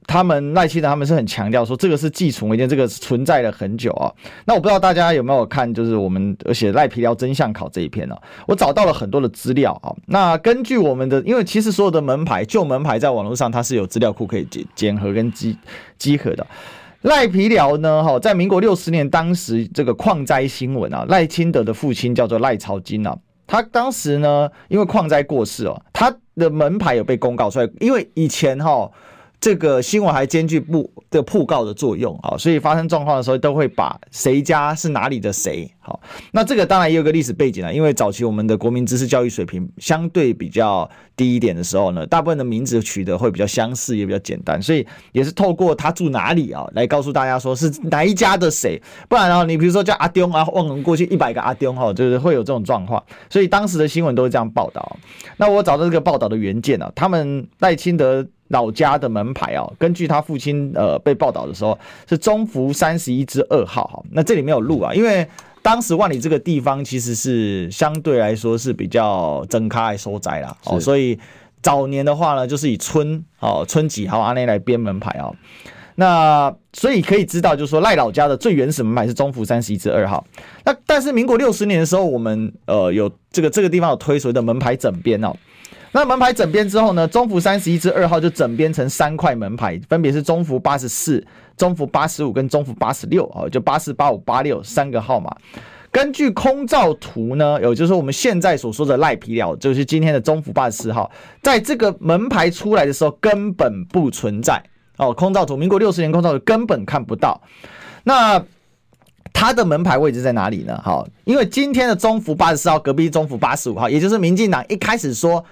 他们赖清德他们是很强调说这个是既存文件，这个存在了很久啊。那我不知道大家有没有看，就是我们而且赖皮寮真相考这一篇呢？我找到了很多的资料啊。那根据我们的，因为其实所有的门牌旧门牌在网络上它是有资料库可以检检核跟稽稽核的。赖皮寮呢？哈，在民国六十年，当时这个矿灾新闻啊，赖清德的父亲叫做赖朝金啊，他当时呢，因为矿灾过世哦，他的门牌有被公告出来，因为以前哈。这个新闻还兼具布的布告的作用啊，所以发生状况的时候都会把谁家是哪里的谁好。那这个当然也有个历史背景了，因为早期我们的国民知识教育水平相对比较低一点的时候呢，大部分的名字取得会比较相似，也比较简单，所以也是透过他住哪里啊，来告诉大家说是哪一家的谁。不然啊，你比如说叫阿丢啊，忘了过去一百个阿丢哈，就是会有这种状况。所以当时的新闻都是这样报道。那我找到这个报道的原件啊，他们赖清德。老家的门牌哦，根据他父亲呃被报道的时候是中福三十一之二号哈，那这里没有路啊，因为当时万里这个地方其实是相对来说是比较整开收窄啦哦，所以早年的话呢，就是以村哦村几号阿内来编门牌哦，那所以可以知道就是说赖老家的最原始门牌是中福三十一之二号，那但是民国六十年的时候，我们呃有这个这个地方有推所谓的门牌整编哦。那门牌整编之后呢，中福三十一之二号就整编成三块门牌，分别是中福八十四、中福八十五跟中福八十六啊，就八四、八五、八六三个号码。根据空照图呢，有就是我们现在所说的赖皮寮，就是今天的中福八十四号，在这个门牌出来的时候根本不存在哦。空照图，民国六十年空照图根本看不到。那它的门牌位置在哪里呢？好，因为今天的中福八十四号隔壁中福八十五号，也就是民进党一开始说。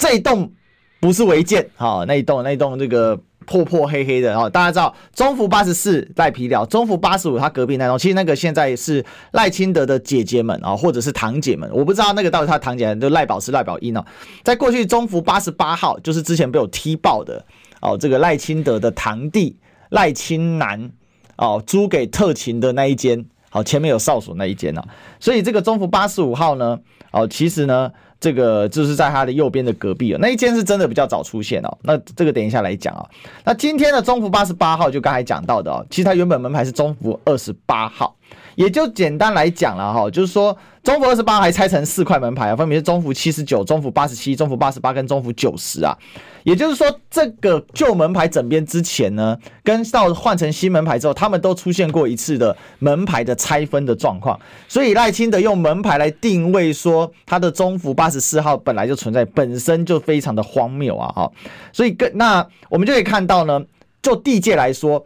这一栋不是违建，好，那一栋那一栋这个破破黑黑的，大家知道中福八十四赖皮寮，中福八十五他隔壁那栋，其实那个现在是赖清德的姐姐们啊，或者是堂姐们，我不知道那个到底他堂姐，就赖宝是赖宝英哦，在过去中福八十八号就是之前被我踢爆的哦，这个赖清德的堂弟赖清南哦，租给特勤的那一间，好，前面有哨所那一间呢，所以这个中福八十五号呢，哦，其实呢。这个就是在他的右边的隔壁了，那一间是真的比较早出现哦。那这个等一下来讲啊。那今天的中福八十八号就刚才讲到的哦，其实它原本门牌是中福二十八号，也就简单来讲了哈，就是说。中福二十八还拆成四块门牌啊，分别是中福七十九、中福八十七、中福八十八跟中福九十啊。也就是说，这个旧门牌整编之前呢，跟到换成新门牌之后，他们都出现过一次的门牌的拆分的状况。所以赖清德用门牌来定位说他的中福八十四号本来就存在，本身就非常的荒谬啊！哈，所以跟那我们就可以看到呢，就地界来说，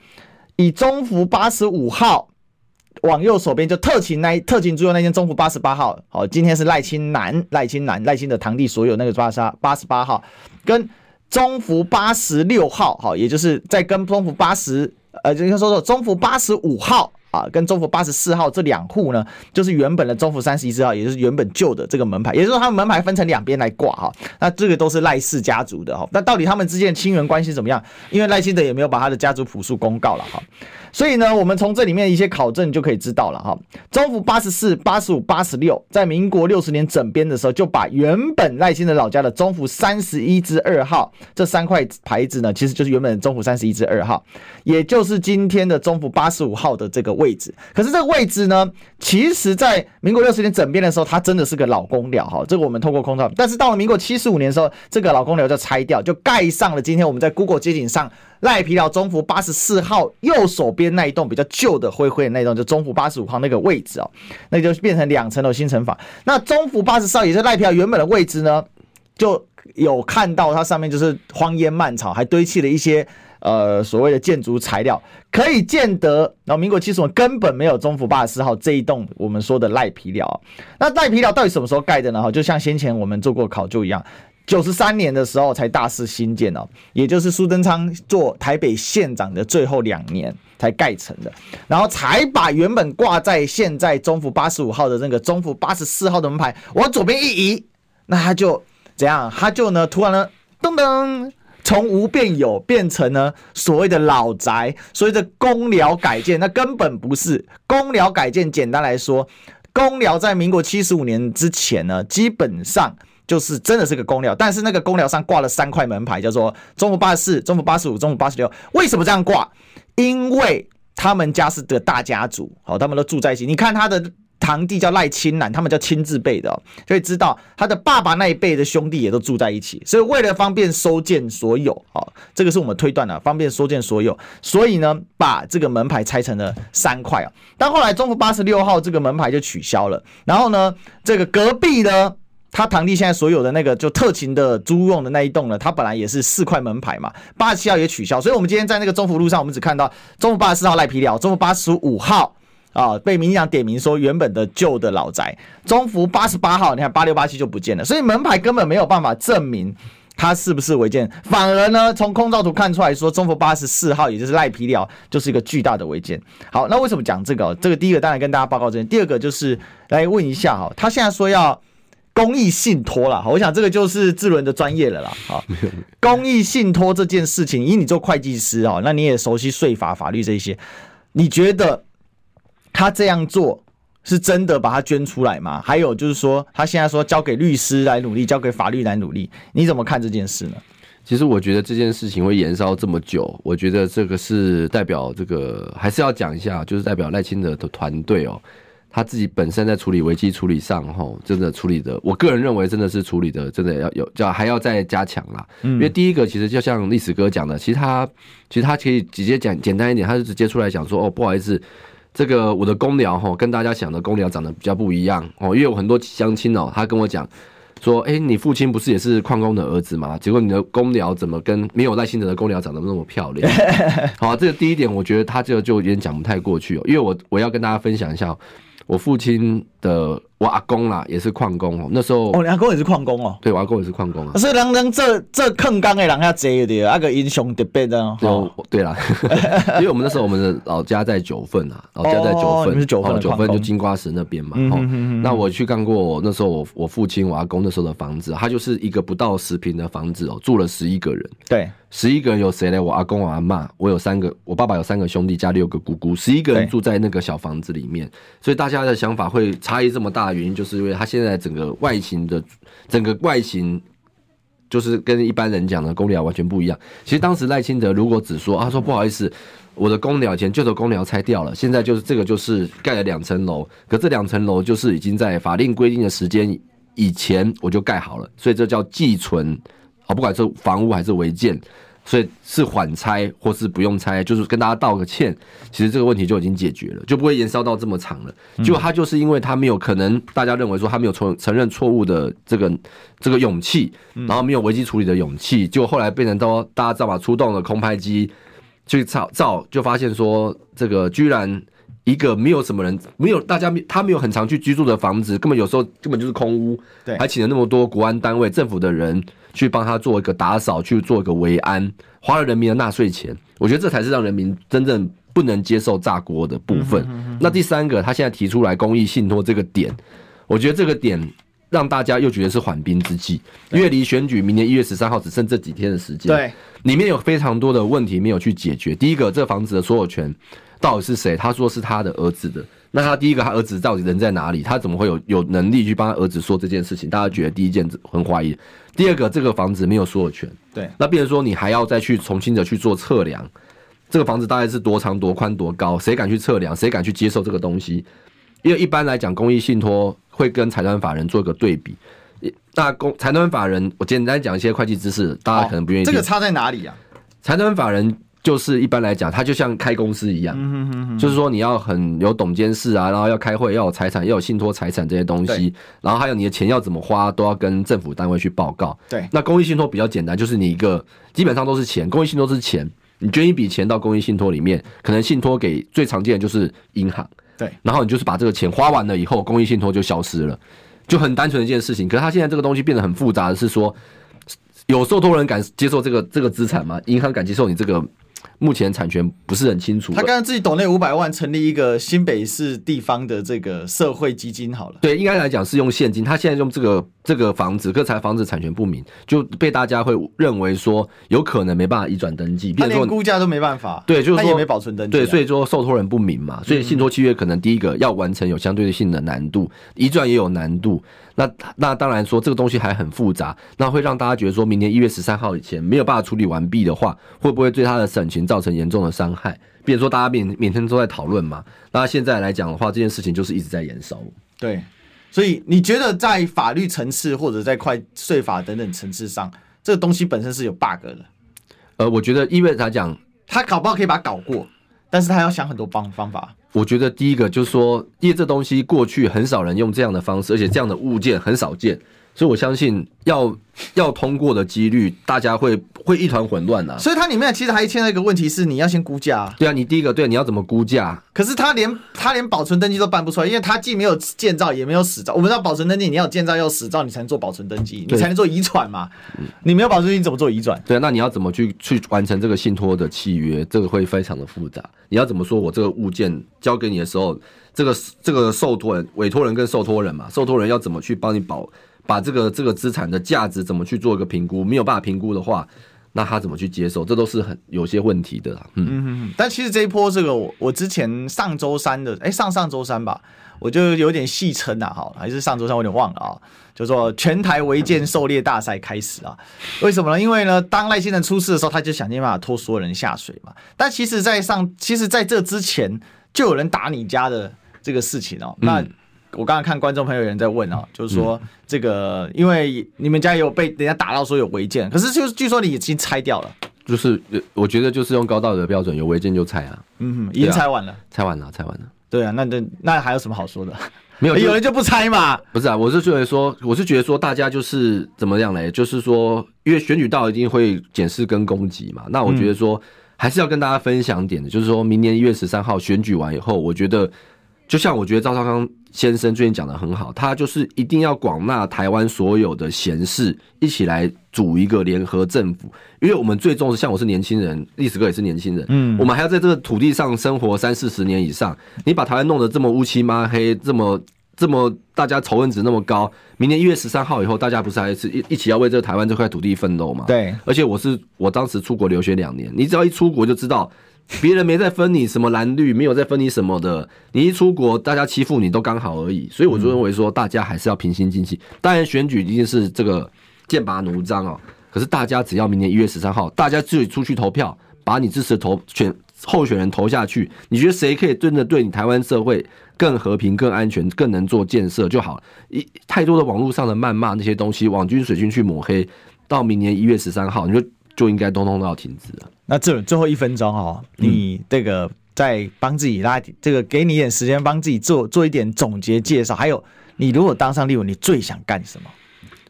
以中福八十五号。往右手边就特勤那特勤住的那间中福八十八号，好，今天是赖清南赖清南赖清的堂弟所有那个八十八十八号，跟中福八十六号，好，也就是在跟中福八十呃，就应该说说中福八十五号。啊，跟中福八十四号这两户呢，就是原本的中福三十一之号，也就是原本旧的这个门牌，也就是说他们门牌分成两边来挂哈。那这个都是赖氏家族的哈。那到底他们之间的亲缘关系怎么样？因为赖清德也没有把他的家族谱数公告了哈。所以呢，我们从这里面一些考证就可以知道了哈。中福八十四、八十五、八十六，在民国六十年整编的时候，就把原本赖清德老家的中福三十一之二号这三块牌子呢，其实就是原本中福三十一之二号，也就是今天的中福八十五号的这个位。位置，可是这个位置呢，其实，在民国六十年整编的时候，它真的是个老公寮哈。这个我们透过空照，但是到了民国七十五年的时候，这个老公寮就拆掉，就盖上了今天我们在 Google 街景上赖皮寮中福八十四号右手边那一栋比较旧的灰灰的那一栋，就中福八十五号那个位置哦，那就变成两层楼新城房。那中福八十四号也是赖皮寮原本的位置呢，就有看到它上面就是荒烟蔓草，还堆砌了一些。呃，所谓的建筑材料可以见得，然后民国七十五根本没有中福八十四号这一栋我们说的赖皮寮。那赖皮寮到底什么时候盖的呢？哈，就像先前我们做过考究一样，九十三年的时候才大肆新建哦，也就是苏贞昌做台北县长的最后两年才盖成的，然后才把原本挂在现在中福八十五号的那个中福八十四号的门牌往左边一移，那他就怎样？他就呢，突然呢，噔噔。从无变有，变成呢所谓的老宅，所谓的公寮改建，那根本不是公寮改建。简单来说，公寮在民国七十五年之前呢，基本上就是真的是个公寮，但是那个公寮上挂了三块门牌，叫做中福八十四、中福八十五、中福八十六。为什么这样挂？因为他们家是个大家族，好，他们都住在一起。你看他的。堂弟叫赖清南，他们叫亲字辈的哦，所以知道他的爸爸那一辈的兄弟也都住在一起，所以为了方便收件所有，哦，这个是我们推断的，方便收件所有，所以呢，把这个门牌拆成了三块啊。但后来中福八十六号这个门牌就取消了，然后呢，这个隔壁呢。他堂弟现在所有的那个就特勤的租用的那一栋呢，他本来也是四块门牌嘛，八十七号也取消，所以我们今天在那个中福路上，我们只看到中福八十四号赖皮寮，中福八十五号啊被民进党点名说原本的旧的老宅，中福八十八号你看八六八七就不见了，所以门牌根本没有办法证明它是不是违建，反而呢从空照图看出来说中福八十四号也就是赖皮寮就是一个巨大的违建。好，那为什么讲这个？这个第一个当然跟大家报告这边，第二个就是来问一下哈，他现在说要。公益信托啦，我想这个就是智伦的专业了啦。好，公益信托这件事情，以你做会计师哦，那你也熟悉税法、法律这些，你觉得他这样做是真的把它捐出来吗？还有就是说，他现在说交给律师来努力，交给法律来努力，你怎么看这件事呢？其实我觉得这件事情会延烧这么久，我觉得这个是代表这个还是要讲一下，就是代表赖清德的团队哦。他自己本身在处理危机处理上，吼，真的处理的，我个人认为真的是处理的，真的要有叫还要再加强啦。因为第一个，其实就像历史哥讲的，其实他其实他可以直接讲简单一点，他就直接出来讲说，哦，不好意思，这个我的公寮吼跟大家想的公寮长得比较不一样哦，因为我很多乡亲哦，他跟我讲说，哎，你父亲不是也是矿工的儿子吗？结果你的公寮怎么跟没有赖清德的公寮长得那么漂亮？好，这个第一点，我觉得他这个就有点讲不太过去哦，因为我我要跟大家分享一下。我父亲的。我阿公啦，也是矿工哦。那时候，哦，你阿公也是矿工哦。对，我阿公也是矿工啊。所以人人这这坑工的人较济的，那个英雄特别的哦。对啦，因为我们那时候我们的老家在九份啊，老家在九份，是九份，九份就金瓜石那边嘛。哦，那我去看过那时候我我父亲我阿公那时候的房子，他就是一个不到十平的房子哦，住了十一个人。对，十一个人有谁呢？我阿公、我阿妈，我有三个，我爸爸有三个兄弟加六个姑姑，十一个人住在那个小房子里面。所以大家的想法会差异这么大的原因，就是因为他。现在整个外形的整个外形，就是跟一般人讲的公鸟完全不一样。其实当时赖清德如果只说啊，说不好意思，我的公寮以前旧的公鸟拆掉了，现在就是这个就是盖了两层楼，可这两层楼就是已经在法令规定的时间以前我就盖好了，所以这叫寄存啊，不管是房屋还是违建。所以是缓拆或是不用拆，就是跟大家道个歉，其实这个问题就已经解决了，就不会延烧到这么长了。结果他就是因为他没有可能，大家认为说他没有承承认错误的这个这个勇气，然后没有危机处理的勇气，就后来变成都大家知道吧，出动了空拍机去照照，就发现说这个居然一个没有什么人，没有大家他没有很常去居住的房子，根本有时候根本就是空屋，对，还请了那么多国安单位、政府的人。去帮他做一个打扫，去做一个维安，花了人民的纳税钱，我觉得这才是让人民真正不能接受炸锅的部分。那第三个，他现在提出来公益信托这个点，我觉得这个点让大家又觉得是缓兵之计，因为离选举明年一月十三号只剩这几天的时间，对，里面有非常多的问题没有去解决。第一个，这房子的所有权到底是谁？他说是他的儿子的。那他第一个，他儿子到底人在哪里？他怎么会有有能力去帮他儿子说这件事情？大家觉得第一件很怀疑。第二个，这个房子没有所有权，对。那变成说你还要再去重新的去做测量，这个房子大概是多长、多宽、多高？谁敢去测量？谁敢去接受这个东西？因为一般来讲，公益信托会跟财团法人做一个对比。那公财团法人，我简单讲一些会计知识，大家可能不愿意。这个差在哪里啊？财团法人。就是一般来讲，它就像开公司一样，就是说你要很有董监事啊，然后要开会，要有财产，要有信托财产这些东西，然后还有你的钱要怎么花，都要跟政府单位去报告。对，那公益信托比较简单，就是你一个基本上都是钱，公益信托是钱，你捐一笔钱到公益信托里面，可能信托给最常见的就是银行，对，然后你就是把这个钱花完了以后，公益信托就消失了，就很单纯的一件事情。可是它现在这个东西变得很复杂的是说，有受托人敢接受这个这个资产吗？银行敢接受你这个？目前产权不是很清楚。他刚刚自己懂那五百万成立一个新北市地方的这个社会基金好了。对，应该来讲是用现金。他现在用这个这个房子，可才房子产权不明，就被大家会认为说有可能没办法移转登记，变成估价都没办法。对，就是说他也没保存登记。对，所以说受托人不明嘛，所以信托契约可能第一个要完成有相对性的难度，移转也有难度。那那当然说这个东西还很复杂，那会让大家觉得说明年一月十三号以前没有办法处理完毕的话，会不会对他的省情造成严重的伤害？比如说大家每每天都在讨论嘛。那现在来讲的话，这件事情就是一直在延烧。对，所以你觉得在法律层次或者在快税法等等层次上，这个东西本身是有 bug 的？呃，我觉得因为他讲，他搞不好可以把它搞过，但是他要想很多方方法。我觉得第一个就是说，因为这东西过去很少人用这样的方式，而且这样的物件很少见。所以，我相信要要通过的几率，大家会会一团混乱呐。所以，它里面其实还牵到一个问题是，你要先估价。对啊，你第一个对，你要怎么估价？可是他连他连保存登记都办不出来，因为他既没有建造，也没有死照。我们知道保存登记，你要有建造，要死照，你才能做保存登记，你才能做遗转嘛。你没有保存登记，你怎么做遗转？对啊，那你要怎么去去完成这个信托的契约？这个会非常的复杂。你要怎么说我这个物件交给你的时候，这个这个受托人、委托人跟受托人嘛，受托人要怎么去帮你保？把这个这个资产的价值怎么去做一个评估？没有办法评估的话，那他怎么去接受？这都是很有些问题的。嗯嗯嗯。但其实这一波这个，我我之前上周三的，哎，上上周三吧，我就有点戏称啊，哈，还是上周三，我有点忘了啊。就说全台违建狩猎大赛开始啊？为什么呢？因为呢，当赖先生出事的时候，他就想尽办法拖所有人下水嘛。但其实，在上，其实在这之前，就有人打你家的这个事情哦。那。我刚刚看观众朋友有人在问啊，就是说这个，因为你们家有被人家打到说有违建，可是就是据说你已经拆掉了，就是我觉得就是用高道德标准，有违建就拆啊，嗯，已经拆完了，拆完了，拆完了，对啊，那那那还有什么好说的？没有，有人就不拆嘛？不是啊，我是觉得说，我是觉得说，大家就是怎么样嘞？就是说，因为选举到一定会检视跟攻击嘛，那我觉得说还是要跟大家分享点的，就是说明年一月十三号选举完以后，我觉得。就像我觉得赵少康先生最近讲的很好，他就是一定要广纳台湾所有的贤士一起来组一个联合政府，因为我们最重视，像我是年轻人，历史哥也是年轻人，嗯，我们还要在这个土地上生活三四十年以上，你把台湾弄得这么乌漆抹黑，这么这么大家仇恨值那么高，明年一月十三号以后，大家不是还是一一起要为这个台湾这块土地奋斗吗？对，而且我是我当时出国留学两年，你只要一出国就知道。别人没在分你什么蓝绿，没有在分你什么的。你一出国，大家欺负你都刚好而已。所以我就认为说，大家还是要平心静气。当然，选举一定是这个剑拔弩张哦。可是大家只要明年一月十三号，大家自己出去投票，把你支持投选候选人投下去。你觉得谁可以真的对你台湾社会更和平、更安全、更能做建设就好了。一太多的网络上的谩骂那些东西，网军水军去抹黑，到明年一月十三号，你就。就应该通通都要停止了。那这最后一分钟哦，你这个再帮自己拉这个，给你一点时间，帮自己做做一点总结介绍。还有，你如果当上立委，你最想干什么？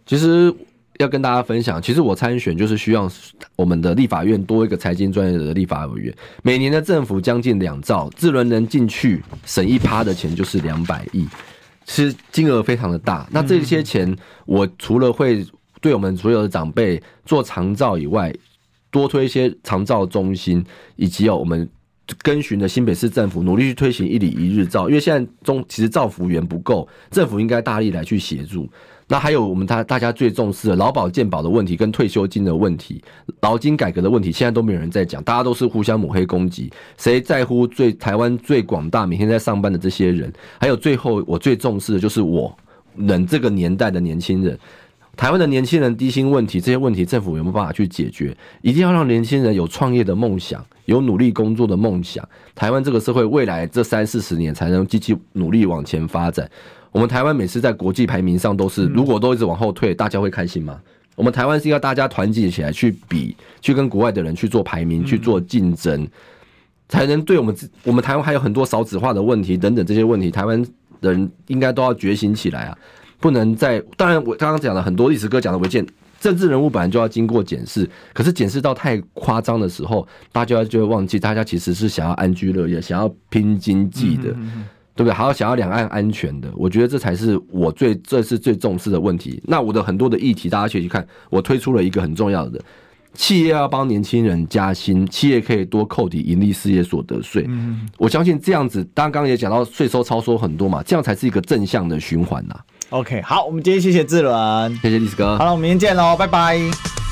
其实要跟大家分享，其实我参选就是需要我们的立法院多一个财经专业的立法委员。每年的政府将近两兆，智轮能进去省一趴的钱就是两百亿，其实金额非常的大。那这些钱，我除了会。对我们所有的长辈做长照以外，多推一些长照中心，以及有我们跟循的新北市政府努力去推行一里一日照，因为现在中其实照服员不够，政府应该大力来去协助。那还有我们大大家最重视的劳保健保的问题跟退休金的问题，劳金改革的问题，现在都没有人在讲，大家都是互相抹黑攻击，谁在乎最台湾最广大每天在上班的这些人？还有最后我最重视的就是我们这个年代的年轻人。台湾的年轻人低薪问题，这些问题政府有没有办法去解决？一定要让年轻人有创业的梦想，有努力工作的梦想。台湾这个社会未来这三四十年才能积极努力往前发展。我们台湾每次在国际排名上都是，如果都一直往后退，大家会开心吗？我们台湾是要大家团结起来去比，去跟国外的人去做排名，去做竞争，才能对我们我们台湾还有很多少子化的问题等等这些问题，台湾人应该都要觉醒起来啊！不能在，当然我刚刚讲了很多历史哥讲的违建，政治人物本来就要经过检视，可是检视到太夸张的时候，大家就会忘记，大家其实是想要安居乐业，想要拼经济的，对不对？还要想要两岸安全的，我觉得这才是我最这是最重视的问题。那我的很多的议题，大家去看，我推出了一个很重要的，企业要帮年轻人加薪，企业可以多扣抵盈利事业所得税。我相信这样子，刚刚也讲到税收超收很多嘛，这样才是一个正向的循环呐。OK，好，我们今天谢谢志伦，谢谢历史哥。好了，我们明天见喽，拜拜。